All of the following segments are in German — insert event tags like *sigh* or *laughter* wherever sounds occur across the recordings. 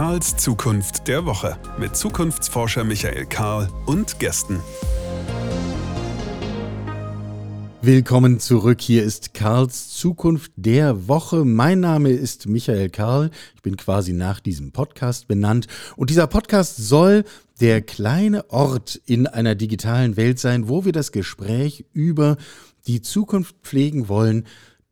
Karls Zukunft der Woche mit Zukunftsforscher Michael Karl und Gästen. Willkommen zurück. Hier ist Karls Zukunft der Woche. Mein Name ist Michael Karl. Ich bin quasi nach diesem Podcast benannt. Und dieser Podcast soll der kleine Ort in einer digitalen Welt sein, wo wir das Gespräch über die Zukunft pflegen wollen,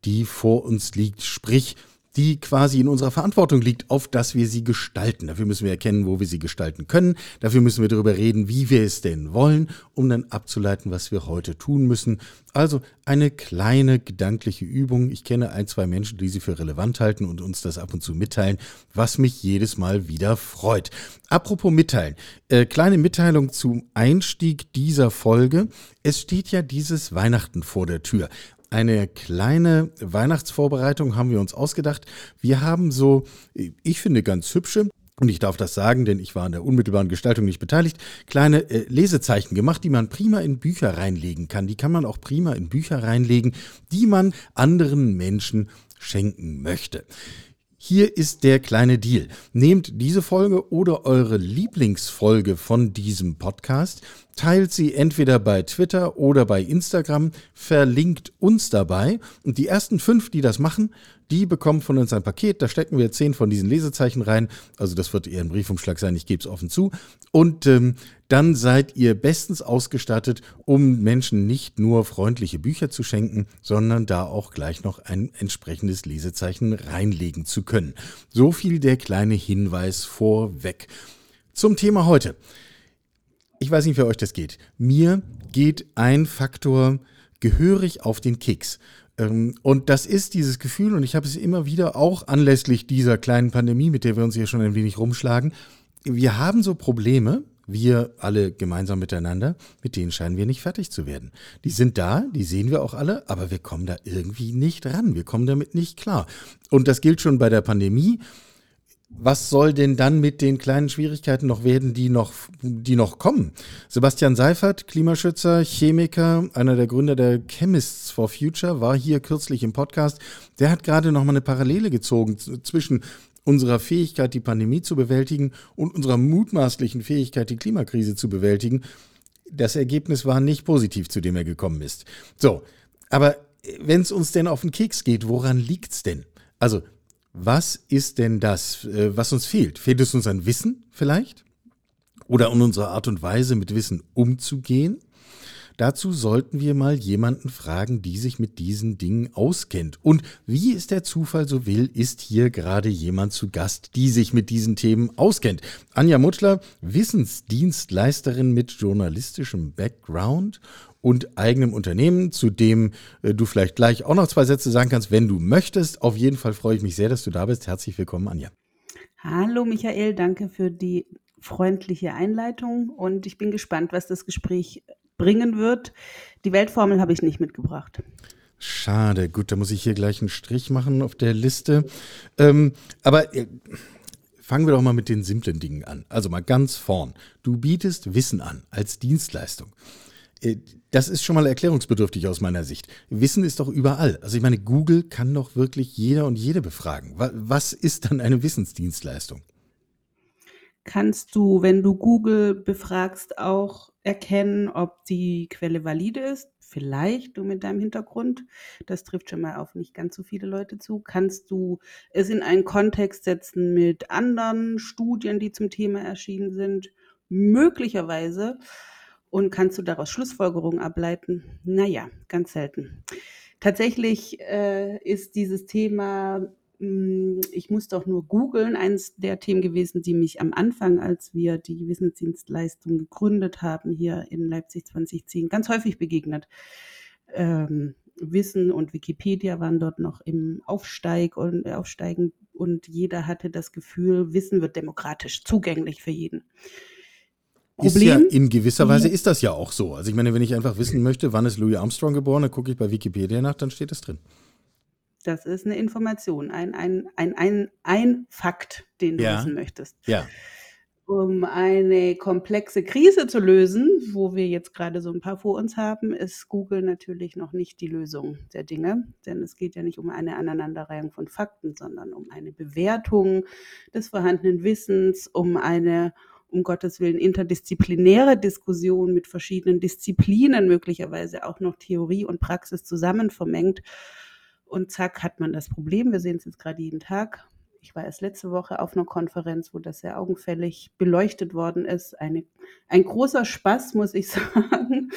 die vor uns liegt. Sprich, die quasi in unserer Verantwortung liegt, auf dass wir sie gestalten. Dafür müssen wir erkennen, wo wir sie gestalten können. Dafür müssen wir darüber reden, wie wir es denn wollen, um dann abzuleiten, was wir heute tun müssen. Also eine kleine gedankliche Übung. Ich kenne ein, zwei Menschen, die sie für relevant halten und uns das ab und zu mitteilen, was mich jedes Mal wieder freut. Apropos mitteilen. Äh, kleine Mitteilung zum Einstieg dieser Folge. Es steht ja dieses Weihnachten vor der Tür eine kleine Weihnachtsvorbereitung haben wir uns ausgedacht. Wir haben so, ich finde ganz hübsche, und ich darf das sagen, denn ich war an der unmittelbaren Gestaltung nicht beteiligt, kleine äh, Lesezeichen gemacht, die man prima in Bücher reinlegen kann. Die kann man auch prima in Bücher reinlegen, die man anderen Menschen schenken möchte. Hier ist der kleine Deal. Nehmt diese Folge oder eure Lieblingsfolge von diesem Podcast, teilt sie entweder bei Twitter oder bei Instagram, verlinkt uns dabei und die ersten fünf, die das machen, die bekommen von uns ein Paket. Da stecken wir zehn von diesen Lesezeichen rein. Also das wird eher ein Briefumschlag sein, ich gebe es offen zu. Und ähm, dann seid ihr bestens ausgestattet, um Menschen nicht nur freundliche Bücher zu schenken, sondern da auch gleich noch ein entsprechendes Lesezeichen reinlegen zu können. So viel der kleine Hinweis vorweg. Zum Thema heute ich weiß nicht, wie euch das geht. Mir geht ein Faktor gehörig auf den Keks. Ähm, und das ist dieses Gefühl, und ich habe es immer wieder auch anlässlich dieser kleinen Pandemie, mit der wir uns hier schon ein wenig rumschlagen. Wir haben so Probleme, wir alle gemeinsam miteinander, mit denen scheinen wir nicht fertig zu werden. Die sind da, die sehen wir auch alle, aber wir kommen da irgendwie nicht ran. Wir kommen damit nicht klar. Und das gilt schon bei der Pandemie was soll denn dann mit den kleinen Schwierigkeiten noch werden, die noch, die noch kommen? Sebastian Seifert, Klimaschützer, Chemiker, einer der Gründer der Chemists for Future, war hier kürzlich im Podcast. Der hat gerade noch mal eine Parallele gezogen zwischen unserer Fähigkeit, die Pandemie zu bewältigen und unserer mutmaßlichen Fähigkeit, die Klimakrise zu bewältigen. Das Ergebnis war nicht positiv, zu dem er gekommen ist. So, aber wenn es uns denn auf den Keks geht, woran liegt's denn? Also was ist denn das, äh, was uns fehlt? Fehlt es uns an Wissen vielleicht? Oder an unserer Art und Weise, mit Wissen umzugehen? Dazu sollten wir mal jemanden fragen, die sich mit diesen Dingen auskennt. Und wie es der Zufall so will, ist hier gerade jemand zu Gast, die sich mit diesen Themen auskennt. Anja Mutschler, Wissensdienstleisterin mit journalistischem Background und eigenem Unternehmen, zu dem äh, du vielleicht gleich auch noch zwei Sätze sagen kannst, wenn du möchtest. Auf jeden Fall freue ich mich sehr, dass du da bist. Herzlich willkommen, Anja. Hallo Michael, danke für die freundliche Einleitung und ich bin gespannt, was das Gespräch bringen wird. Die Weltformel habe ich nicht mitgebracht. Schade, gut, da muss ich hier gleich einen Strich machen auf der Liste. Ähm, aber äh, fangen wir doch mal mit den simplen Dingen an. Also mal ganz vorn. Du bietest Wissen an als Dienstleistung. Äh, das ist schon mal erklärungsbedürftig aus meiner Sicht. Wissen ist doch überall. Also ich meine, Google kann doch wirklich jeder und jede befragen. Was ist dann eine Wissensdienstleistung? Kannst du, wenn du Google befragst, auch erkennen, ob die Quelle valide ist? Vielleicht du mit deinem Hintergrund, das trifft schon mal auf nicht ganz so viele Leute zu. Kannst du es in einen Kontext setzen mit anderen Studien, die zum Thema erschienen sind? Möglicherweise und kannst du daraus Schlussfolgerungen ableiten? Naja, ganz selten. Tatsächlich äh, ist dieses Thema, mh, hm, ich muss doch nur googeln, eines der Themen gewesen, die mich am Anfang, als wir die Wissensdienstleistung gegründet haben, hier in Leipzig 2010, ganz häufig begegnet. Ähm, Wissen und Wikipedia waren dort noch im Aufsteig und äh, Aufsteigen und jeder hatte das Gefühl, Wissen wird demokratisch zugänglich für jeden. Problem. Ist ja in gewisser Weise ist das ja auch so. Also ich meine, wenn ich einfach wissen möchte, wann ist Louis Armstrong geboren, dann gucke ich bei Wikipedia nach, dann steht es drin. Das ist eine Information, ein, ein, ein, ein, ein Fakt, den du ja. wissen möchtest. Ja. um eine komplexe Krise zu lösen, wo wir jetzt gerade so ein paar vor uns haben, ist Google natürlich noch nicht die Lösung der Dinge. Denn es geht ja nicht um eine Aneinanderreihung von Fakten, sondern um eine Bewertung des vorhandenen Wissens, um eine um Gottes Willen interdisziplinäre Diskussion mit verschiedenen Disziplinen, möglicherweise auch noch Theorie und Praxis zusammen vermengt. Und zack, hat man das Problem. Wir sehen es jetzt gerade jeden Tag ich war erst letzte Woche auf einer Konferenz, wo das sehr augenfällig beleuchtet worden ist. Eine, ein großer Spaß, muss ich *laughs* sagen.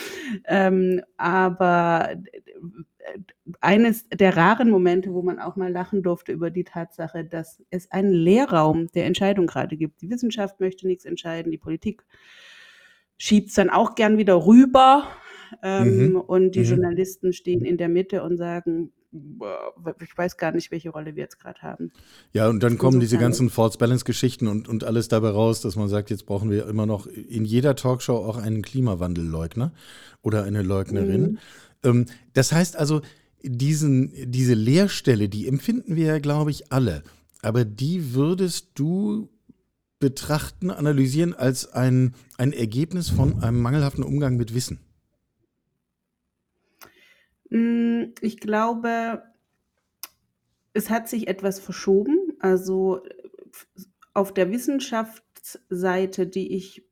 Ähm, aber äh, eines der raren Momente, wo man auch mal lachen durfte über die Tatsache, dass es einen Leerraum der Entscheidung gerade gibt. Die Wissenschaft möchte nichts entscheiden, die Politik schiebt es dann auch gern wieder rüber. Ähm, mhm. Und die mhm. Journalisten stehen in der Mitte und sagen, ich weiß gar nicht, welche Rolle wir jetzt gerade haben. Ja, und dann kommen diese ganzen False Balance Geschichten und, und alles dabei raus, dass man sagt, jetzt brauchen wir immer noch in jeder Talkshow auch einen Klimawandelleugner oder eine Leugnerin. Mhm. Ähm, das heißt also, diesen, diese Leerstelle, die empfinden wir ja, glaube ich, alle. Aber die würdest du betrachten, analysieren als ein, ein Ergebnis von einem mangelhaften Umgang mit Wissen? Hm, ich glaube, es hat sich etwas verschoben. Also auf der Wissenschaftsseite, die ich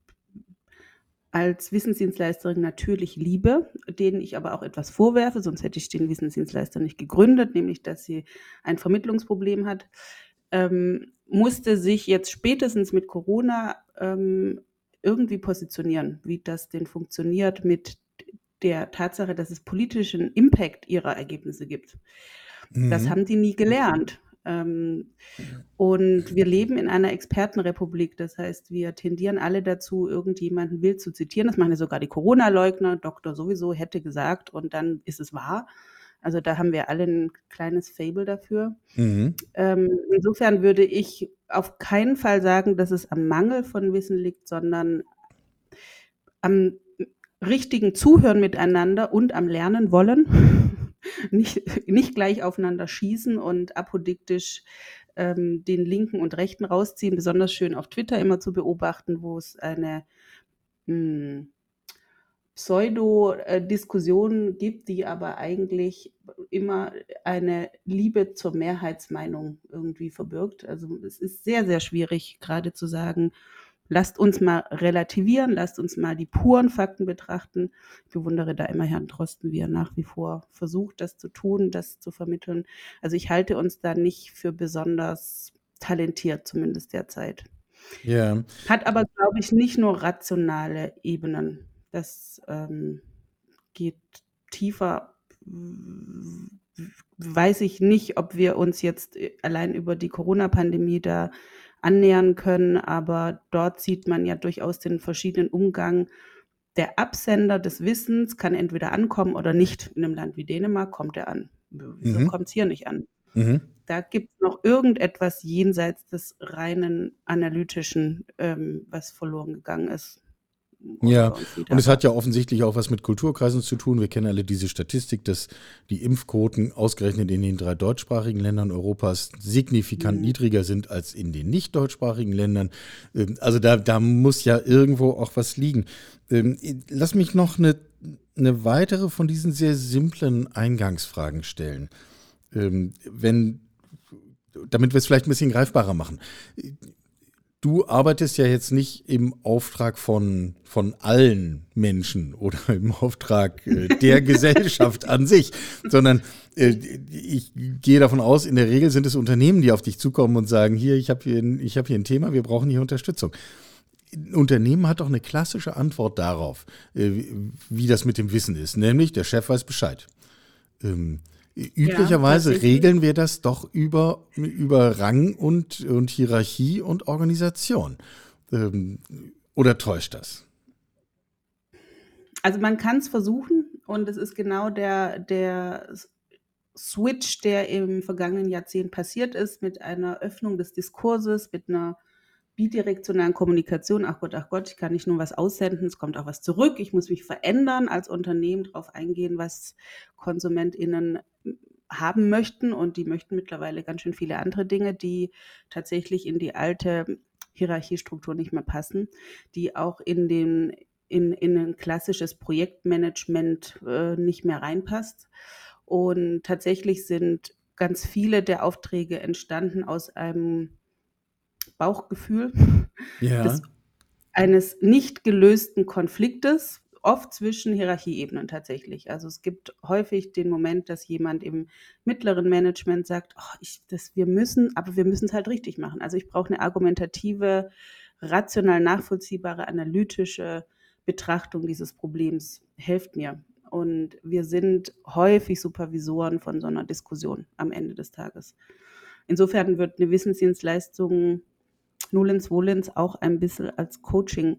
als Wissensdienstleisterin natürlich liebe, denen ich aber auch etwas vorwerfe, sonst hätte ich den Wissensdienstleister nicht gegründet, nämlich dass sie ein Vermittlungsproblem hat, ähm, musste sich jetzt spätestens mit Corona ähm, irgendwie positionieren, wie das denn funktioniert mit der Tatsache, dass es politischen Impact ihrer Ergebnisse gibt. Mhm. Das haben die nie gelernt. Ähm, und wir leben in einer Expertenrepublik. Das heißt, wir tendieren alle dazu, irgendjemanden wild zu zitieren. Das machen ja sogar die Corona-Leugner. Doktor sowieso hätte gesagt und dann ist es wahr. Also da haben wir alle ein kleines Fable dafür. Mhm. Ähm, insofern würde ich auf keinen Fall sagen, dass es am Mangel von Wissen liegt, sondern am richtigen Zuhören miteinander und am Lernen wollen. Nicht, *laughs* nicht gleich aufeinander schießen und apodiktisch ähm, den Linken und Rechten rausziehen. Besonders schön auf Twitter immer zu beobachten, wo es eine hm, Pseudo-Diskussion gibt, die aber eigentlich immer eine Liebe zur Mehrheitsmeinung irgendwie verbirgt. Also es ist sehr, sehr schwierig, gerade zu sagen, lasst uns mal relativieren, lasst uns mal die puren Fakten betrachten. Ich bewundere da immer Herrn Drosten, wie er nach wie vor versucht, das zu tun, das zu vermitteln. Also ich halte uns da nicht für besonders talentiert, zumindest derzeit. Ja. Hat aber, glaube ich, nicht nur rationale Ebenen. Das ähm, geht tiefer weiß ich nicht, ob wir uns jetzt allein über die Corona-Pandemie da annähern können. Aber dort sieht man ja durchaus den verschiedenen Umgang. Der Absender des Wissens kann entweder ankommen oder nicht. In einem Land wie Dänemark kommt er an. Wieso mhm. kommt es hier nicht an? Mhm. Da gibt es noch irgendetwas jenseits des reinen analytischen, ähm, was verloren gegangen ist. Ja, und es hat ja offensichtlich auch was mit Kulturkreisen zu tun. Wir kennen alle diese Statistik, dass die Impfquoten ausgerechnet in den drei deutschsprachigen Ländern Europas signifikant mhm. niedriger sind als in den nicht deutschsprachigen Ländern. Ähm, also da, da muss ja irgendwo auch was liegen. Ähm, lass mich noch eine, eine weitere von diesen sehr simplen Eingangsfragen stellen. Ähm, wenn damit wir es vielleicht ein bisschen greifbarer machen du arbeitest ja jetzt nicht im Auftrag von, von allen Menschen oder im Auftrag äh, der *laughs* Gesellschaft an sich, sondern äh, ich gehe davon aus, in der Regel sind es Unternehmen, die auf dich zukommen und sagen, hier, ich habe hier, ich hab hier ein Thema, wir brauchen hier Unterstützung. Ein Unternehmen hat doch eine klassische Antwort darauf, äh, wie das mit dem Wissen ist, nämlich der Chef weiß Bescheid. Ähm, Üblicherweise ja, regeln wir das doch über, über Rang und, und Hierarchie und Organisation. Ähm, oder täuscht das? Also man kann es versuchen und es ist genau der, der Switch, der im vergangenen Jahrzehnt passiert ist, mit einer Öffnung des Diskurses, mit einer bidirektionalen Kommunikation. Ach Gott, ach Gott, ich kann nicht nur was aussenden, es kommt auch was zurück. Ich muss mich verändern als Unternehmen, darauf eingehen, was KonsumentInnen haben möchten und die möchten mittlerweile ganz schön viele andere Dinge, die tatsächlich in die alte Hierarchiestruktur nicht mehr passen, die auch in den in, in ein klassisches Projektmanagement äh, nicht mehr reinpasst. Und tatsächlich sind ganz viele der Aufträge entstanden aus einem Bauchgefühl Ja. des, eines nicht gelösten Konfliktes, oft zwischen Hierarchieebenen tatsächlich. Also es gibt häufig den Moment, dass jemand im mittleren Management sagt, oh, ich, das, wir müssen, aber wir müssen es halt richtig machen. Also ich brauche eine argumentative, rational nachvollziehbare, analytische Betrachtung dieses Problems. Helft mir. Und wir sind häufig Supervisoren von so einer Diskussion am Ende des Tages. Insofern wird eine Wissensdienstleistung Nolens Wohlens auch ein bisschen als Coaching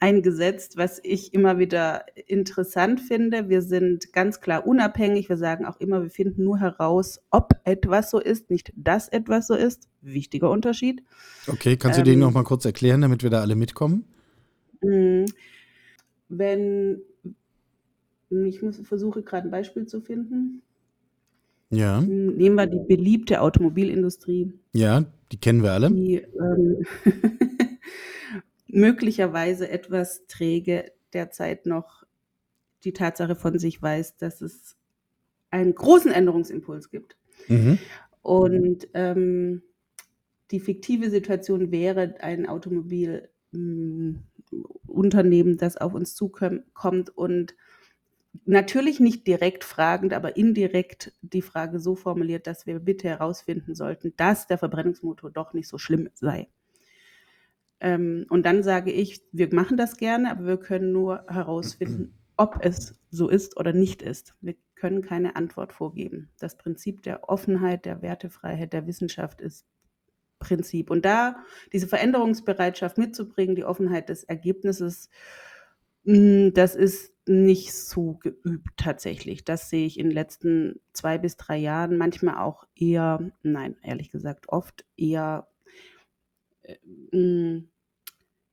eingesetzt, was ich immer wieder interessant finde. Wir sind ganz klar unabhängig. Wir sagen auch immer, wir finden nur heraus, ob etwas so ist, nicht dass etwas so ist. Wichtiger Unterschied. Okay, kannst du den Ähm, noch mal kurz erklären, damit wir da alle mitkommen? Mm, Wenn ich muss, versuche gerade ein Beispiel zu finden. Ja, Nehmen wir die beliebte Automobilindustrie. ja, die kennen wir alle. die ähm, *laughs* möglicherweise etwas träge derzeit noch die Tatsache von sich weiß, dass es einen großen Änderungsimpuls gibt. Mhm. Und ähm, die fiktive Situation wäre ein Automobilunternehmen, das auf uns zukommt und natürlich nicht direkt fragend, aber indirekt die Frage so formuliert, dass wir bitte herausfinden sollten, dass der Verbrennungsmotor doch nicht so schlimm sei. Ähm, und dann sage ich, wir machen das gerne, aber wir können nur herausfinden, *clears throat* ob es so ist oder nicht ist. Wir können keine Antwort vorgeben. Das Prinzip der Offenheit, der Wertefreiheit, der Wissenschaft ist Prinzip. Und da diese Veränderungsbereitschaft mitzubringen, die Offenheit des Ergebnisses, mh, das ist nicht so geübt tatsächlich. Das sehe ich in den letzten zwei bis drei Jahren manchmal auch eher, nein, ehrlich gesagt, oft eher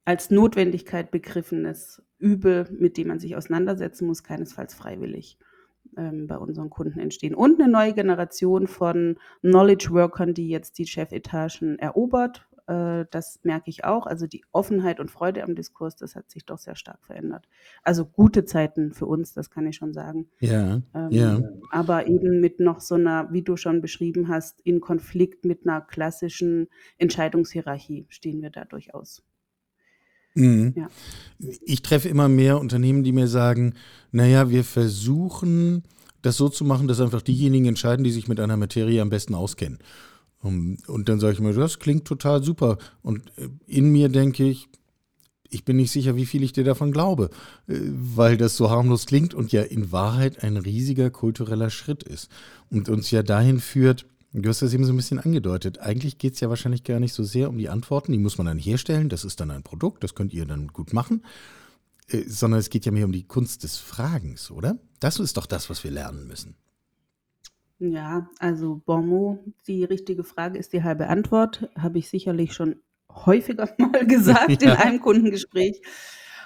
als Notwendigkeit begriffenes Übel, mit dem man sich auseinandersetzen muss, keinesfalls freiwillig ähm, bei unseren Kunden entstehen. Und eine neue Generation von Knowledge Workern, die jetzt die Chefetagen erobert. Äh, das merke ich auch. Also die Offenheit und Freude am Diskurs, das hat sich doch sehr stark verändert. Also gute Zeiten für uns, das kann ich schon sagen. Ja, Ähm, ja. Aber eben mit noch so einer, wie du schon beschrieben hast, in Konflikt mit einer klassischen Entscheidungshierarchie stehen wir da durchaus. Mhm. Ja. Ich treffe immer mehr Unternehmen, die mir sagen, naja, wir versuchen das so zu machen, dass einfach diejenigen entscheiden, die sich mit einer Materie am besten auskennen. Um, Und dann sage ich mir, das klingt total super. Und äh, in mir denke ich, ich bin nicht sicher, wie viel ich dir davon glaube, äh, weil das so harmlos klingt und ja in Wahrheit ein riesiger kultureller Schritt ist und uns ja dahin führt, du hast das eben so ein bisschen angedeutet, eigentlich geht es ja wahrscheinlich gar nicht so sehr um die Antworten, die muss man dann herstellen, das ist dann ein Produkt, das könnt ihr dann gut machen, äh, sondern es geht ja mehr um die Kunst des Fragens, oder? Das ist doch das, was wir lernen müssen. Ja, also Bonmot, die richtige Frage ist die halbe Antwort, habe ich sicherlich schon häufiger *laughs* mal gesagt in Ja. einem Kundengespräch.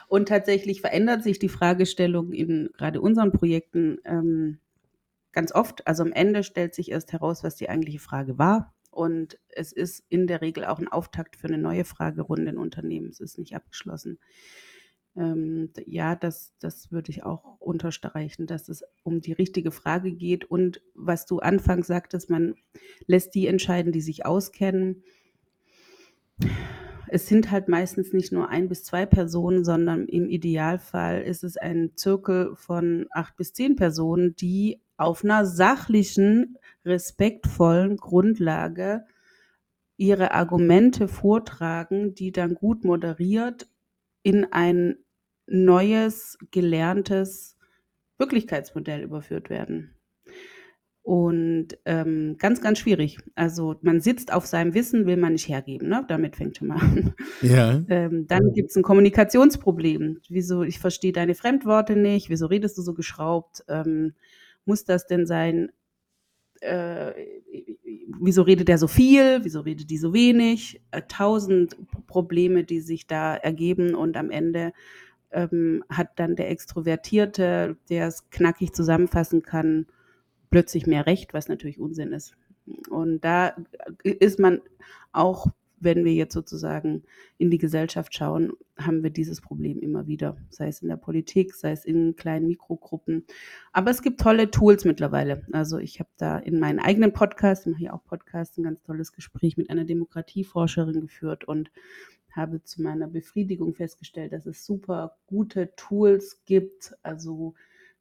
Und tatsächlich verändert sich die Fragestellung in gerade unseren Projekten ähm, ganz oft. Also am Ende stellt sich erst heraus, was die eigentliche Frage war. Und es ist in der Regel auch ein Auftakt für eine neue Fragerunde in Unternehmen. Es ist nicht abgeschlossen. Ähm, ja, das, das würde ich auch unterstreichen, dass es um die richtige Frage geht. Und was du anfangs sagtest, man lässt die entscheiden, die sich auskennen. Es sind halt meistens nicht nur ein bis zwei Personen, sondern im Idealfall ist es ein Zirkel von acht bis zehn Personen, die auf einer sachlichen, respektvollen Grundlage ihre Argumente vortragen, die dann gut moderiert in ein neues, gelerntes Wirklichkeitsmodell überführt werden. Und ähm, ganz, ganz schwierig. Also man sitzt auf seinem Wissen, will man nicht hergeben. Ne? Damit fängt schon mal an. Ja, Ähm, dann gibt es ein Kommunikationsproblem. Wieso, ich verstehe deine Fremdworte nicht, wieso redest du so geschraubt? Ähm, muss das denn sein? Äh, wieso redet der so viel? Wieso redet die so wenig? Äh, tausend Probleme, die sich da ergeben und am Ende ähm, hat dann der Extrovertierte, der es knackig zusammenfassen kann, plötzlich mehr Recht, was natürlich Unsinn ist. Und da ist man auch wenn wir jetzt sozusagen in die Gesellschaft schauen, haben wir dieses Problem immer wieder, sei es in der Politik, sei es in kleinen Mikrogruppen. Aber es gibt tolle Tools mittlerweile. Also ich habe da in meinen eigenen Podcast, ich mache ja auch Podcast, ein ganz tolles Gespräch mit einer Demokratieforscherin geführt und habe zu meiner Befriedigung festgestellt, dass es super gute Tools gibt, also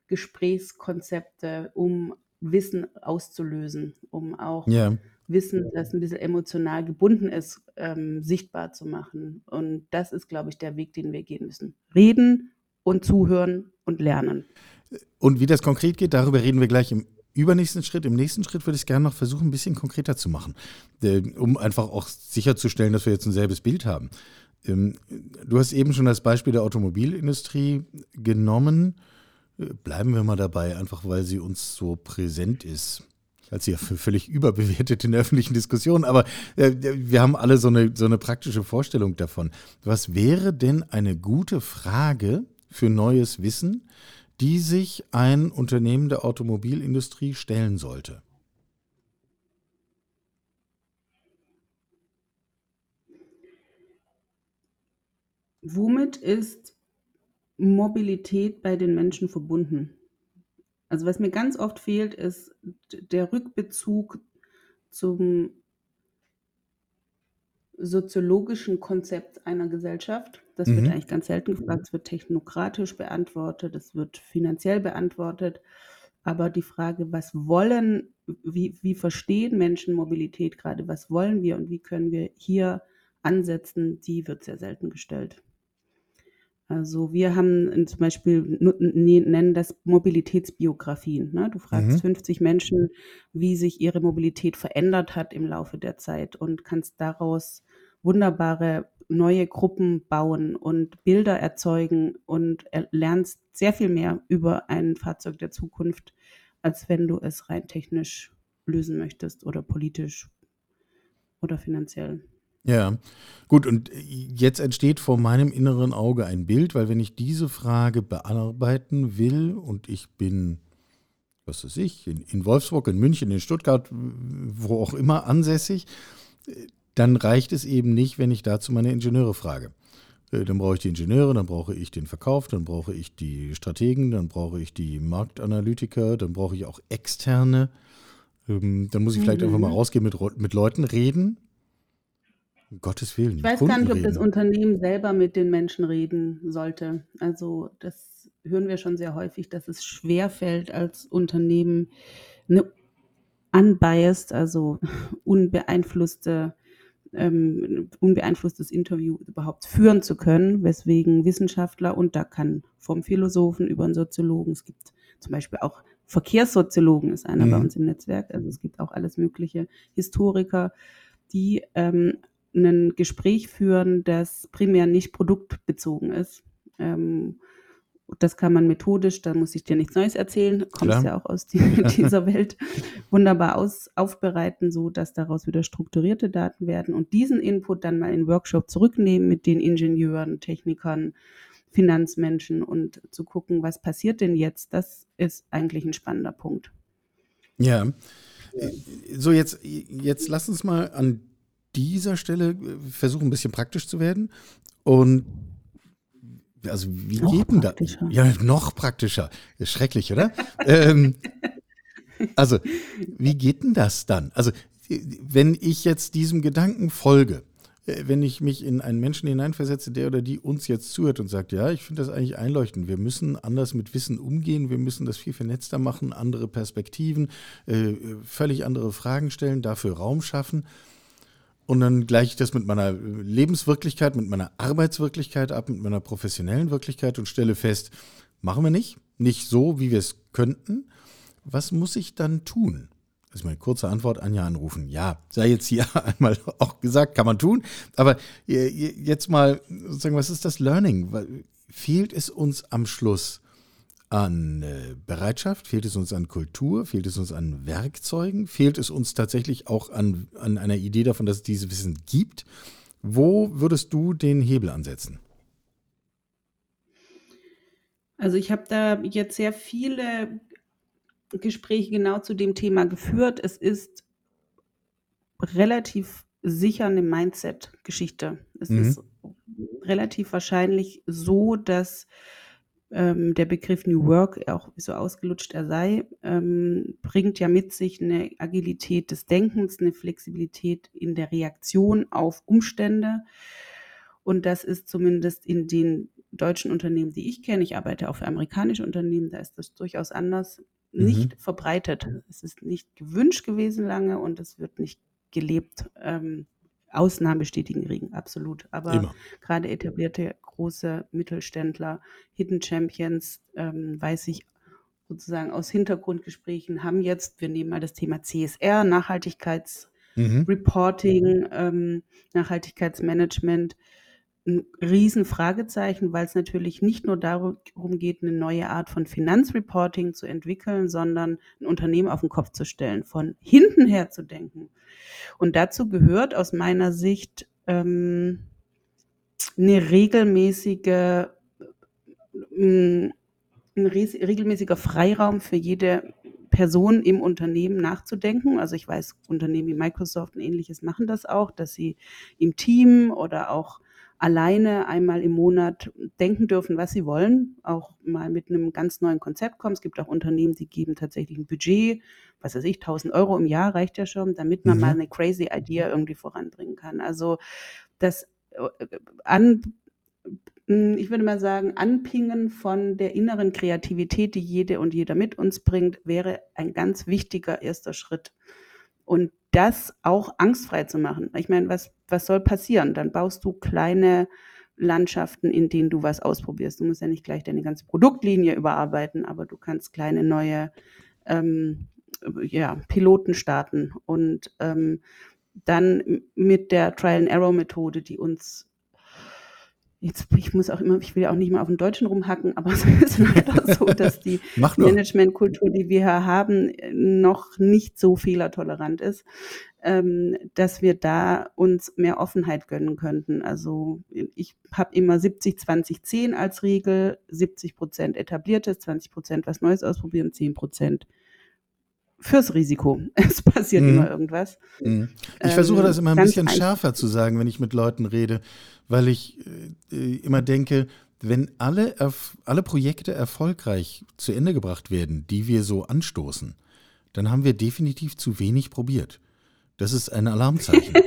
Gesprächskonzepte, um Wissen auszulösen, um auch ja. Wissen, das ein bisschen emotional gebunden ist, ähm, sichtbar zu machen. Und das ist, glaube ich, der Weg, den wir gehen müssen. Reden und zuhören und lernen. Und wie das konkret geht, darüber reden wir gleich im übernächsten Schritt. Im nächsten Schritt würde ich es gerne noch versuchen, ein bisschen konkreter zu machen, um einfach auch sicherzustellen, dass wir jetzt ein selbes Bild haben. Ähm, du hast eben schon das Beispiel der Automobilindustrie genommen. Äh, bleiben wir mal dabei, einfach weil sie uns so präsent ist als ja völlig überbewertet in der öffentlichen Diskussion, aber äh, wir haben alle so eine, so eine praktische Vorstellung davon. Was wäre denn eine gute Frage für neues Wissen, die sich ein Unternehmen der Automobilindustrie stellen sollte? Womit ist Mobilität bei den Menschen verbunden? Also was mir ganz oft fehlt, ist der Rückbezug zum soziologischen Konzept einer Gesellschaft. Das mhm. wird eigentlich ganz selten gefragt. Es wird technokratisch beantwortet, es wird finanziell beantwortet. Aber die Frage, was wollen, wie, wie verstehen Menschen Mobilität gerade, was wollen wir und wie können wir hier ansetzen, die wird sehr selten gestellt. Also wir haben zum Beispiel, nennen das Mobilitätsbiografien. Ne? Du fragst mhm. 50 Menschen, wie sich ihre Mobilität verändert hat im Laufe der Zeit und kannst daraus wunderbare neue Gruppen bauen und Bilder erzeugen und lernst sehr viel mehr über ein Fahrzeug der Zukunft, als wenn du es rein technisch lösen möchtest oder politisch oder finanziell. Ja, gut, und jetzt entsteht vor meinem inneren Auge ein Bild, weil wenn ich diese Frage bearbeiten will und ich bin, was weiß ich, in, in Wolfsburg, in München, in Stuttgart, wo auch immer ansässig, dann reicht es eben nicht, wenn ich dazu meine Ingenieure frage. Äh, dann brauche ich die Ingenieure, dann brauche ich den Verkauf, dann brauche ich die Strategen, dann brauche ich die Marktanalytiker, dann brauche ich auch externe. Ähm, dann muss ich vielleicht mhm. einfach mal rausgehen, mit, mit Leuten reden, um Gottes Willen. Ich weiß Kunden gar nicht, ob das Unternehmen selber mit den Menschen reden sollte. Also das hören wir schon sehr häufig, dass es schwerfällt als Unternehmen eine unbiased, also unbeeinflusste ähm, unbeeinflusstes Interview überhaupt führen zu können, weswegen Wissenschaftler und da kann vom Philosophen über einen Soziologen, es gibt zum Beispiel auch Verkehrssoziologen ist einer mhm. bei uns im Netzwerk, also es gibt auch alles mögliche Historiker, die ähm, ein Gespräch führen, das primär nicht produktbezogen ist. Ähm, das kann man methodisch, da muss ich dir nichts Neues erzählen, kommst ja auch aus die, *laughs* dieser Welt, wunderbar aus, aufbereiten, so dass daraus wieder strukturierte Daten werden und diesen Input dann mal in Workshop zurücknehmen mit den Ingenieuren, Technikern, Finanzmenschen und zu gucken, was passiert denn jetzt, das ist eigentlich ein spannender Punkt. Ja. So, jetzt, jetzt lass uns mal an dieser Stelle äh, versuchen, ein bisschen praktisch zu werden. Und also wie noch geht denn das? Ja, noch praktischer. Ist schrecklich, oder? *laughs* ähm, also, wie geht denn das dann? Also, wenn ich jetzt diesem Gedanken folge, äh, wenn ich mich in einen Menschen hineinversetze, der oder die uns jetzt zuhört und sagt, ja, ich finde das eigentlich einleuchtend, wir müssen anders mit Wissen umgehen, wir müssen das viel vernetzter machen, andere Perspektiven, äh, völlig andere Fragen stellen, dafür Raum schaffen und dann gleiche ich das mit meiner Lebenswirklichkeit, mit meiner Arbeitswirklichkeit ab, mit meiner professionellen Wirklichkeit und stelle fest, machen wir nicht, nicht so, wie wir es könnten. Was muss ich dann tun? Das ist meine kurze Antwort, Anja anrufen. Ja, sei jetzt hier *laughs* einmal auch gesagt, kann man tun. Aber jetzt mal sozusagen, was ist das Learning? Fehlt es uns am Schluss an äh, Bereitschaft? Fehlt es uns an Kultur? Fehlt es uns an Werkzeugen? Fehlt es uns tatsächlich auch an, an einer Idee davon, dass es dieses Wissen gibt? Wo würdest du den Hebel ansetzen? Also ich habe da jetzt sehr viele Gespräche genau zu dem Thema geführt. Es ist relativ sicher eine Mindset-Geschichte. Es Mhm. ist relativ wahrscheinlich so, dass ähm, der Begriff New Work, auch so ausgelutscht er sei, ähm, bringt ja mit sich eine Agilität des Denkens, eine Flexibilität in der Reaktion auf Umstände. Und das ist zumindest in den deutschen Unternehmen, die ich kenne, ich arbeite auch für amerikanische Unternehmen, da ist das durchaus anders, nicht verbreitet. Es ist nicht gewünscht gewesen lange und es wird nicht gelebt. Ähm, Ausnahmen bestätigen Regen, absolut. Aber gerade etablierte große Mittelständler, Hidden Champions, ähm, weiß ich sozusagen aus Hintergrundgesprächen, haben jetzt, wir nehmen mal das Thema CSR, Mhm. Nachhaltigkeitsreporting, ähm, Nachhaltigkeitsmanagement, ein Riesenfragezeichen, weil es natürlich nicht nur darum geht, eine neue Art von Finanzreporting zu entwickeln, sondern ein Unternehmen auf den Kopf zu stellen, von hinten her zu denken. Und dazu gehört aus meiner Sicht ähm, eine regelmäßige, ein regelmäßiger Freiraum für jede Person im Unternehmen nachzudenken. Also ich weiß, Unternehmen wie Microsoft und ähnliches machen das auch, dass sie im Team oder auch alleine einmal im Monat denken dürfen, was sie wollen, auch mal mit einem ganz neuen Konzept kommen. Es gibt auch Unternehmen, die geben tatsächlich ein Budget, was weiß ich, 1000 Euro im Jahr reicht ja schon, damit man Mhm. mal eine crazy Idea irgendwie voranbringen kann. Also das äh, an, mh, ich würde mal sagen, Anpingen von der inneren Kreativität, die jede und jeder mit uns bringt, wäre ein ganz wichtiger erster Schritt. Und das auch angstfrei zu machen. Ich meine, was, was soll passieren? Dann baust du kleine Landschaften, in denen du was ausprobierst. Du musst ja nicht gleich deine ganze Produktlinie überarbeiten, aber du kannst kleine neue ähm, ja, Piloten starten und ähm, dann mit der Trial-and-Error-Methode, die uns Jetzt, ich muss auch immer, ich will ja auch nicht mal auf den Deutschen rumhacken, aber *laughs* es ist leider so, dass die. *laughs* Managementkultur, die wir hier haben, noch nicht so fehlertolerant ist, ähm, dass wir da uns mehr Offenheit gönnen könnten. Also ich habe immer 70, 20, 10 als Regel, 70 Prozent etabliertes, 20 Prozent was Neues ausprobieren, 10 Prozent fürs Risiko. *laughs* Es passiert Mhm. immer irgendwas. Mhm. Ich versuche Ähm, das immer ein bisschen schärfer zu sagen, wenn ich mit Leuten rede, weil ich äh, immer denke, wenn alle, alle Projekte erfolgreich zu Ende gebracht werden, die wir so anstoßen, dann haben wir definitiv zu wenig probiert. Das ist ein Alarmzeichen. *laughs*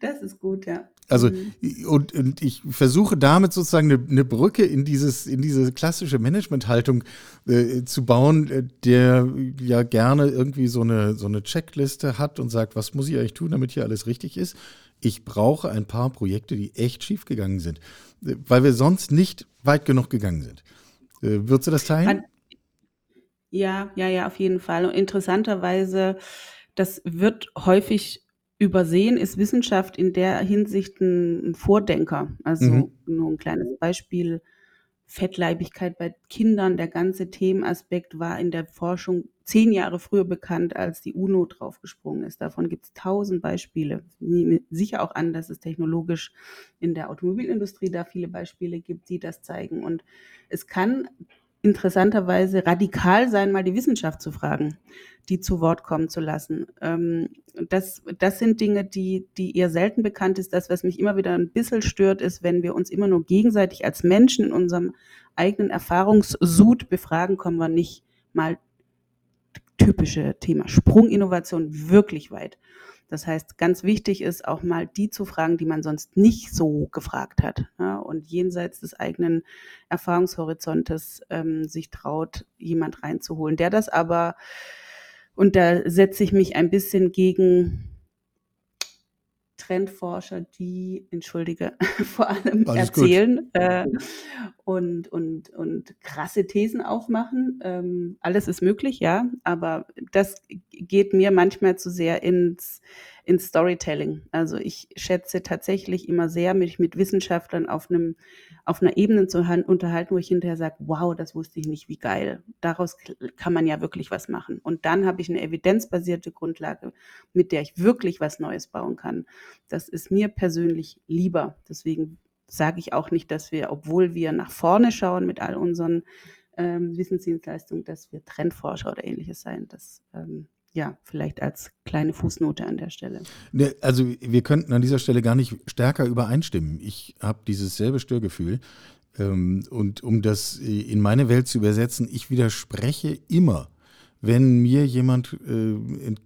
Das ist gut, ja. Also, Mhm. und, und ich versuche damit sozusagen eine, eine Brücke in, dieses, in diese klassische Managementhaltung äh, zu bauen, äh, der ja gerne irgendwie so eine, so eine Checkliste hat und sagt, was muss ich eigentlich tun, damit hier alles richtig ist. Ich brauche ein paar Projekte, die echt schief gegangen sind, äh, weil wir sonst nicht weit genug gegangen sind. Äh, würdest du das teilen? Ja, ja, ja, auf jeden Fall. Und interessanterweise, das wird häufig übersehen, ist Wissenschaft in der Hinsicht ein, Vordenker. Also Mhm. nur ein kleines Beispiel. Fettleibigkeit bei Kindern, der ganze Themenaspekt war in der Forschung zehn Jahre früher bekannt, als die UNO draufgesprungen ist. Davon gibt es tausend Beispiele. Ich nehme sicher auch an, dass es technologisch in der Automobilindustrie da viele Beispiele gibt, die das zeigen. Und es kann interessanterweise radikal sein, mal die Wissenschaft zu fragen, die zu Wort kommen zu lassen. Ähm, das, das sind Dinge, die, die eher selten bekannt ist. Das, was mich immer wieder ein bisschen stört, ist, wenn wir uns immer nur gegenseitig als Menschen in unserem eigenen Erfahrungssud befragen, kommen wir nicht mal typische Thema Sprunginnovation wirklich weit. Das heißt, ganz wichtig ist auch mal die zu fragen, die man sonst nicht so gefragt hat. Ja, und jenseits des eigenen Erfahrungshorizontes ähm, sich traut, jemand reinzuholen, der das aber, und da setze ich mich ein bisschen gegen Trendforscher, die, entschuldige, *laughs* vor allem Alles erzählen äh, und, und, und krasse Thesen aufmachen. Ähm, alles ist möglich, ja, aber das geht mir manchmal zu sehr ins, ins Storytelling. Also ich schätze tatsächlich immer sehr, mich mit Wissenschaftlern auf einem auf einer Ebene zu unterhalten, wo ich hinterher sage, wow, das wusste ich nicht, wie geil. Daraus kann man ja wirklich was machen. Und dann habe ich eine evidenzbasierte Grundlage, mit der ich wirklich was Neues bauen kann. Das ist mir persönlich lieber. Deswegen sage ich auch nicht, dass wir, obwohl wir nach vorne schauen mit all unseren ähm, Wissensdienstleistungen, dass wir Trendforscher oder ähnliches sein. Das ähm, ja, vielleicht als kleine Fußnote an der Stelle. Ne, also wir könnten an dieser Stelle gar nicht stärker übereinstimmen. Ich habe dieses selbe Störgefühl. Ähm, und um das in meine Welt zu übersetzen, ich widerspreche immer, wenn mir jemand äh,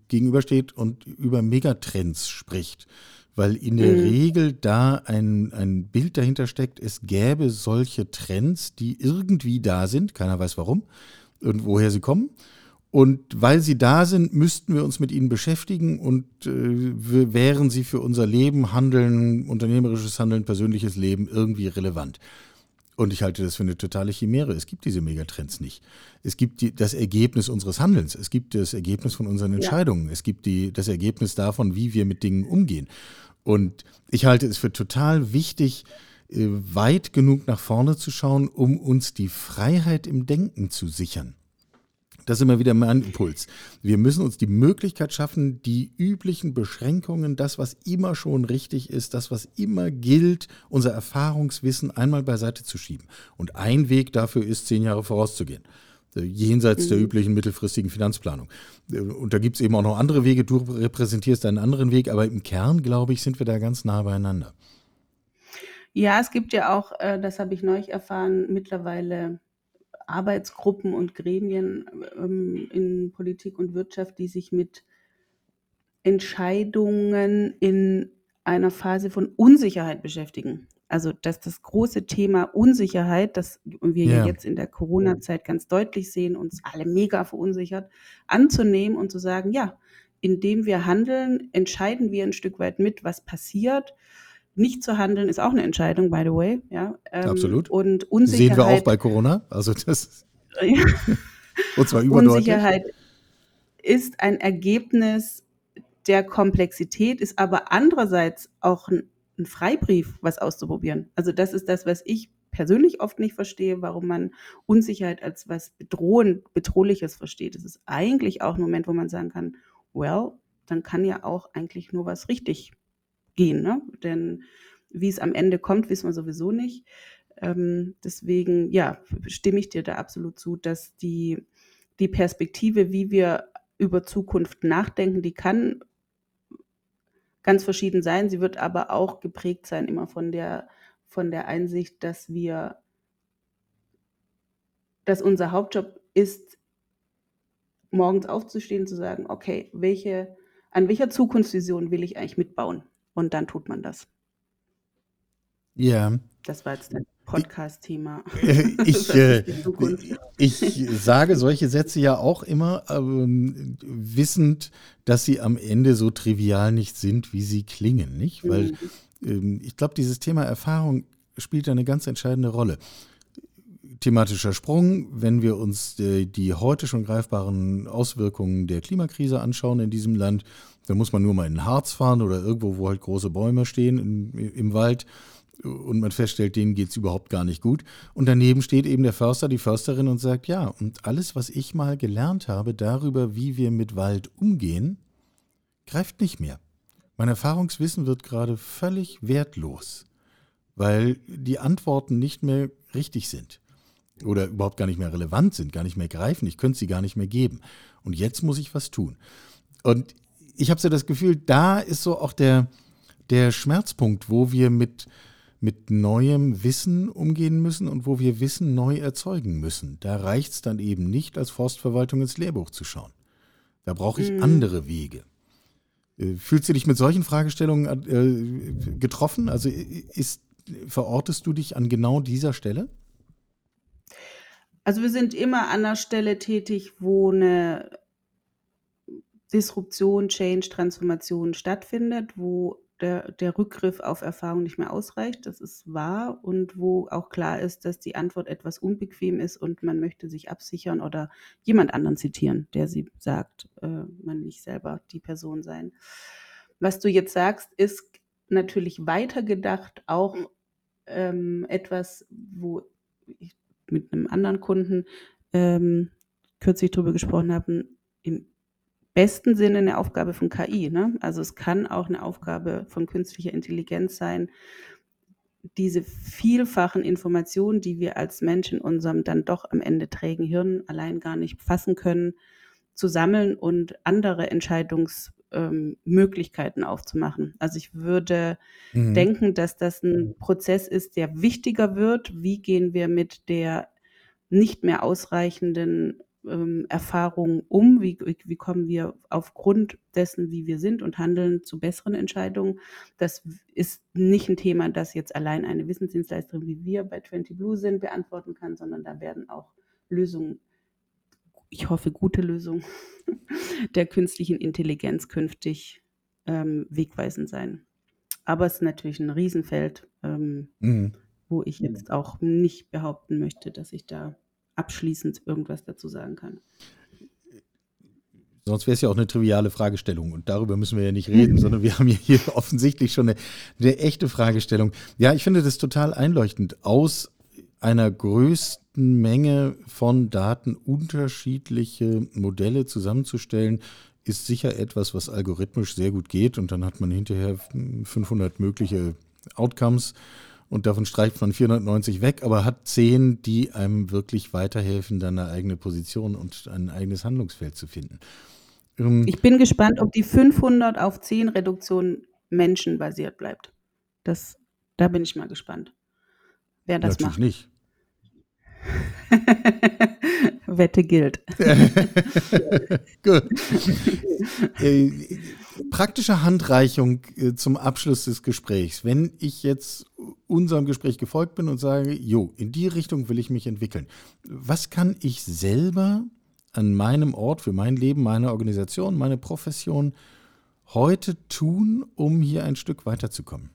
gegenübersteht und über Megatrends spricht. Weil in der mhm. Regel da ein, ein Bild dahinter steckt, es gäbe solche Trends, die irgendwie da sind, keiner weiß warum und woher sie kommen und weil sie da sind, müssten wir uns mit ihnen beschäftigen und äh, wären sie für unser Leben, Handeln, unternehmerisches Handeln, persönliches Leben irgendwie relevant. Und ich halte das für eine totale Chimäre. Es gibt diese Megatrends nicht. Es gibt die, das Ergebnis unseres Handelns. Es gibt das Ergebnis von unseren Entscheidungen. Ja. Es gibt die, das Ergebnis davon, wie wir mit Dingen umgehen. Und ich halte es für total wichtig, äh, weit genug nach vorne zu schauen, um uns die Freiheit im Denken zu sichern. Das ist immer wieder mein Impuls. Wir müssen uns die Möglichkeit schaffen, die üblichen Beschränkungen, das, was immer schon richtig ist, das, was immer gilt, unser Erfahrungswissen einmal beiseite zu schieben. Und ein Weg dafür ist, zehn Jahre vorauszugehen äh, jenseits mhm. der üblichen mittelfristigen Finanzplanung. Äh, und da gibt es eben auch noch andere Wege. Du repräsentierst einen anderen Weg, aber im Kern, glaube ich, sind wir da ganz nah beieinander. Ja, es gibt ja auch, äh, das habe ich neulich erfahren, mittlerweile Arbeitsgruppen und Gremien ähm, in Politik und Wirtschaft, die sich mit Entscheidungen in einer Phase von Unsicherheit beschäftigen. Also dass das große Thema Unsicherheit, das wir ja jetzt in der Corona-Zeit ganz deutlich sehen, uns alle mega verunsichert, anzunehmen und zu sagen, ja, indem wir handeln, entscheiden wir ein Stück weit mit, was passiert nicht zu handeln ist auch eine Entscheidung, by the way. Ja, ähm, Absolut. Und Unsicherheit. Sehen wir auch bei Corona. Also das. Ja. *laughs* und zwar überdeutlich. Unsicherheit ist ein Ergebnis der Komplexität, ist aber andererseits auch ein, ein Freibrief, was auszuprobieren. Also das ist das, was ich persönlich oft nicht verstehe, warum man Unsicherheit als was bedrohend, bedrohliches versteht. Es ist eigentlich auch ein Moment, wo man sagen kann, well, dann kann ja auch eigentlich nur was richtig gehen. Ne? Denn wie es am Ende kommt, wissen wir sowieso nicht. Ähm, deswegen, ja, stimme ich dir da absolut zu, dass die, die Perspektive, wie wir über Zukunft nachdenken, die kann ganz verschieden sein. Sie wird aber auch geprägt sein immer von der, von der Einsicht, dass wir, dass unser Hauptjob ist, morgens aufzustehen, zu sagen, okay, welche, an welcher Zukunftsvision will ich eigentlich mitbauen? Und dann tut man das. Ja. Das war jetzt ein Podcast-Thema. Ich, *laughs* äh, ich sage solche Sätze ja auch immer, ähm, wissend, dass sie am Ende so trivial nicht sind, wie sie klingen, nicht? Weil mhm. ähm, ich glaube, dieses Thema Erfahrung spielt eine ganz entscheidende Rolle. Thematischer Sprung, wenn wir uns äh, die heute schon greifbaren Auswirkungen der Klimakrise anschauen in diesem Land, da muss man nur mal in den Harz fahren oder irgendwo, wo halt große Bäume stehen im, im Wald und man feststellt, denen geht es überhaupt gar nicht gut. Und daneben steht eben der Förster, die Försterin und sagt, ja, und alles, was ich mal gelernt habe darüber, wie wir mit Wald umgehen, greift nicht mehr. Mein Erfahrungswissen wird gerade völlig wertlos, weil die Antworten nicht mehr richtig sind oder überhaupt gar nicht mehr relevant sind, gar nicht mehr greifen. Ich könnte sie gar nicht mehr geben. Und jetzt muss ich was tun. Und ich habe so das Gefühl, da ist so auch der, der Schmerzpunkt, wo wir mit, mit neuem Wissen umgehen müssen und wo wir Wissen neu erzeugen müssen. Da reicht es dann eben nicht, als Forstverwaltung ins Lehrbuch zu schauen. Da brauche ich mhm. andere Wege. Äh, fühlst du dich mit solchen Fragestellungen äh, getroffen? Also ist, verortest du dich an genau dieser Stelle? Also wir sind immer an der Stelle tätig, wo eine Disruption, Change, Transformation stattfindet, wo der, der Rückgriff auf Erfahrung nicht mehr ausreicht. Das ist wahr und wo auch klar ist, dass die Antwort etwas unbequem ist und man möchte sich absichern oder jemand anderen zitieren, der sie sagt, äh, man nicht selber die Person sein. Was du jetzt sagst, ist natürlich weitergedacht auch ähm, etwas, wo ich mit einem anderen Kunden ähm, kürzlich darüber gesprochen habe, im besten Sinne eine Aufgabe von KI. Ne? Also es kann auch eine Aufgabe von künstlicher Intelligenz sein, diese vielfachen Informationen, die wir als Mensch in unserem dann doch am Ende trägen Hirn allein gar nicht fassen können, zu sammeln und andere Entscheidungsmöglichkeiten ähm, aufzumachen. Also ich würde mhm. denken, dass das ein Prozess ist, der wichtiger wird. Wie gehen wir mit der nicht mehr ausreichenden ähm, Erfahrung um? Wie, wie kommen wir aufgrund dessen, wie wir sind und handeln, zu besseren Entscheidungen? Das ist nicht ein Thema, das jetzt allein eine Wissensdienstleisterin wie wir bei 20 Blue sind beantworten kann, sondern da werden auch Lösungen, ich hoffe gute Lösungen *laughs* der künstlichen Intelligenz künftig ähm, wegweisend sein. Aber es ist natürlich ein Riesenfeld, ähm, mhm. wo ich jetzt auch nicht behaupten möchte, dass ich da abschließend irgendwas dazu sagen kann. Sonst wäre es ja auch eine triviale Fragestellung und darüber müssen wir ja nicht reden, *laughs* sondern wir haben ja hier offensichtlich schon eine, eine, echte Fragestellung. Ja, ich finde das total einleuchtend. Aus einer größten Menge von Daten unterschiedliche Modelle zusammenzustellen, ist sicher etwas, was algorithmisch sehr gut geht und dann hat man hinterher 500 mögliche Outcomes und davon streicht man 490 weg, aber hat 10, die einem wirklich weiterhelfen, dann eine eigene Position und ein eigenes Handlungsfeld zu finden. Ähm, ich bin gespannt, ob die 500 auf 10 Reduktion menschenbasiert bleibt. Das, da bin ich mal gespannt, wer das Natürlich macht. nicht. *laughs* Wette gilt. *laughs* Gut. *laughs* Praktische Handreichung äh, zum Abschluss des Gesprächs. Wenn ich jetzt unserem Gespräch gefolgt bin und sage, jo, in die Richtung will ich mich entwickeln. Was kann ich selber an meinem Ort, für mein Leben, meine Organisation, meine Profession heute tun, um hier ein Stück weiterzukommen?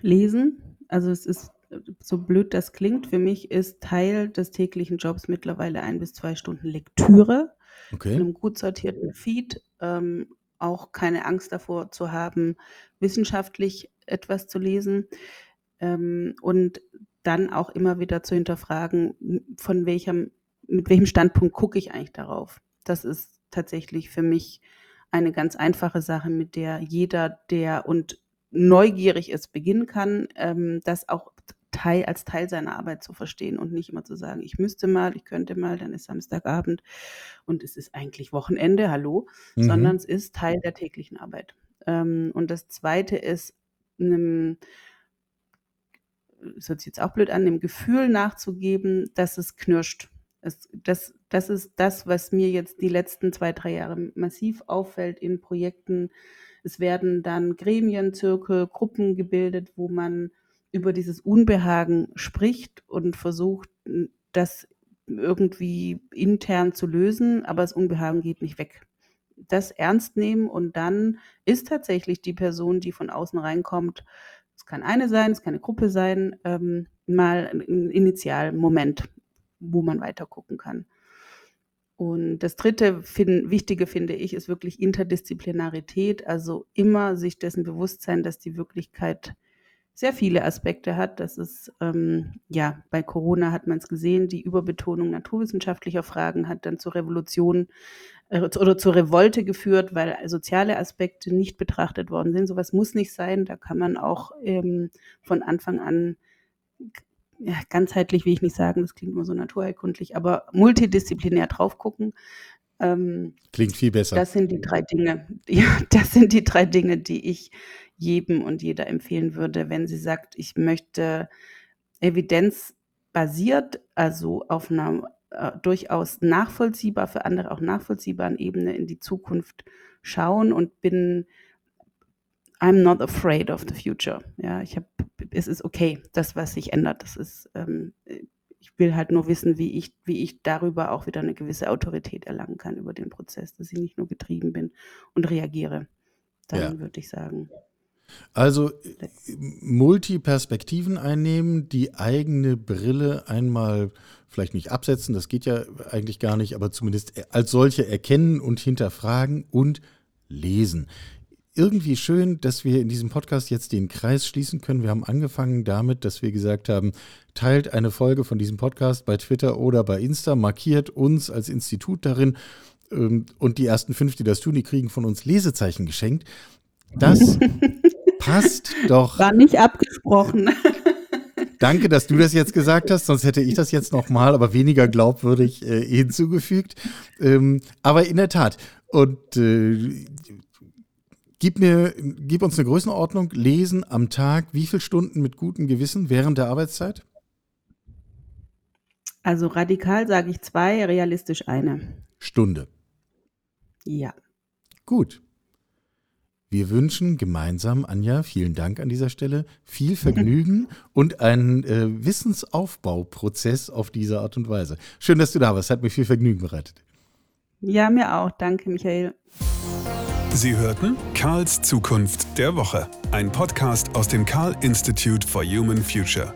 Lesen. Also es ist so blöd das klingt, für mich ist Teil des täglichen Jobs mittlerweile ein bis zwei Stunden Lektüre okay. in einem gut sortierten Feed. Ähm, auch keine Angst davor zu haben, wissenschaftlich etwas zu lesen ähm, und dann auch immer wieder zu hinterfragen, von welchem, mit welchem Standpunkt gucke ich eigentlich darauf. Das ist tatsächlich für mich eine ganz einfache Sache, mit der jeder, der und neugierig ist, beginnen kann, ähm, das auch Teil, als Teil seiner Arbeit zu verstehen und nicht immer zu sagen, ich müsste mal, ich könnte mal, dann ist Samstagabend und es ist eigentlich Wochenende, hallo, mhm. sondern es ist Teil der täglichen Arbeit. Ähm, und das Zweite ist, einem, das hört sich jetzt auch blöd an, dem Gefühl nachzugeben, dass es knirscht. Es, das, das ist das, was mir jetzt die letzten zwei, drei Jahre massiv auffällt in Projekten. Es werden dann Gremien, Zirkel, Gruppen gebildet, wo man über dieses Unbehagen spricht und versucht, das irgendwie intern zu lösen, aber das Unbehagen geht nicht weg. Das ernst nehmen und dann ist tatsächlich die Person, die von außen reinkommt, es kann eine sein, es kann eine Gruppe sein, ähm, mal ein Initialmoment, wo man weiter gucken kann. Und das dritte find, Wichtige finde ich, ist wirklich Interdisziplinarität, also immer sich dessen bewusst sein, dass die Wirklichkeit sehr viele Aspekte hat. Das ist, ähm, ja, bei Corona hat man es gesehen, die Überbetonung naturwissenschaftlicher Fragen hat dann zur Revolution äh, oder zur Revolte geführt, weil soziale Aspekte nicht betrachtet worden sind. Sowas muss nicht sein. Da kann man auch ähm, von Anfang an ja, ganzheitlich will ich nicht sagen, das klingt immer so naturheilkundlich, aber multidisziplinär drauf gucken. Ähm, Klingt viel besser. Das sind die drei Dinge. *laughs* Ja, das sind die drei Dinge, die ich jedem und jeder empfehlen würde, wenn sie sagt, ich möchte evidenzbasiert, also auf einer äh, durchaus nachvollziehbar, für andere auch nachvollziehbaren Ebene in die Zukunft schauen und bin I'm not afraid of the future. Ja, ich habe, es ist okay, das, was sich ändert. Das ist, ähm, ich will halt nur wissen, wie ich, wie ich darüber auch wieder eine gewisse Autorität erlangen kann über den Prozess, dass ich nicht nur getrieben bin und reagiere. Dann ja. würde ich sagen. Also Multiperspektiven einnehmen, die eigene Brille einmal vielleicht nicht absetzen, das geht ja eigentlich gar nicht, aber zumindest als solche erkennen und hinterfragen und lesen. Irgendwie schön, dass wir in diesem Podcast jetzt den Kreis schließen können. Wir haben angefangen damit, dass wir gesagt haben, teilt eine Folge von diesem Podcast bei Twitter oder bei Insta, markiert uns als Institut darin ähm, und die ersten fünf, die das tun, die kriegen von uns Lesezeichen geschenkt. Das *laughs* passt *laughs* doch. War nicht abgesprochen. *laughs* Danke, dass du das jetzt gesagt hast, sonst hätte ich das jetzt nochmal, aber weniger glaubwürdig äh, hinzugefügt. Ähm, aber in der Tat, und äh, gib mir, gib uns eine Größenordnung, lesen am Tag, wie viele Stunden mit gutem Gewissen während der Arbeitszeit? Also radikal sage ich zwei, realistisch eine. Stunde. Ja. Gut. Wir wünschen gemeinsam, Anja, vielen Dank an dieser Stelle, viel Vergnügen *laughs* und einen äh, Wissensaufbauprozess auf diese Art und Weise. Schön, dass du da warst. Hat mir viel Vergnügen bereitet. Ja, mir auch. Danke, Michael. Sie hörten Karls Zukunft der Woche, ein Podcast aus dem Karl Institute for Human Future.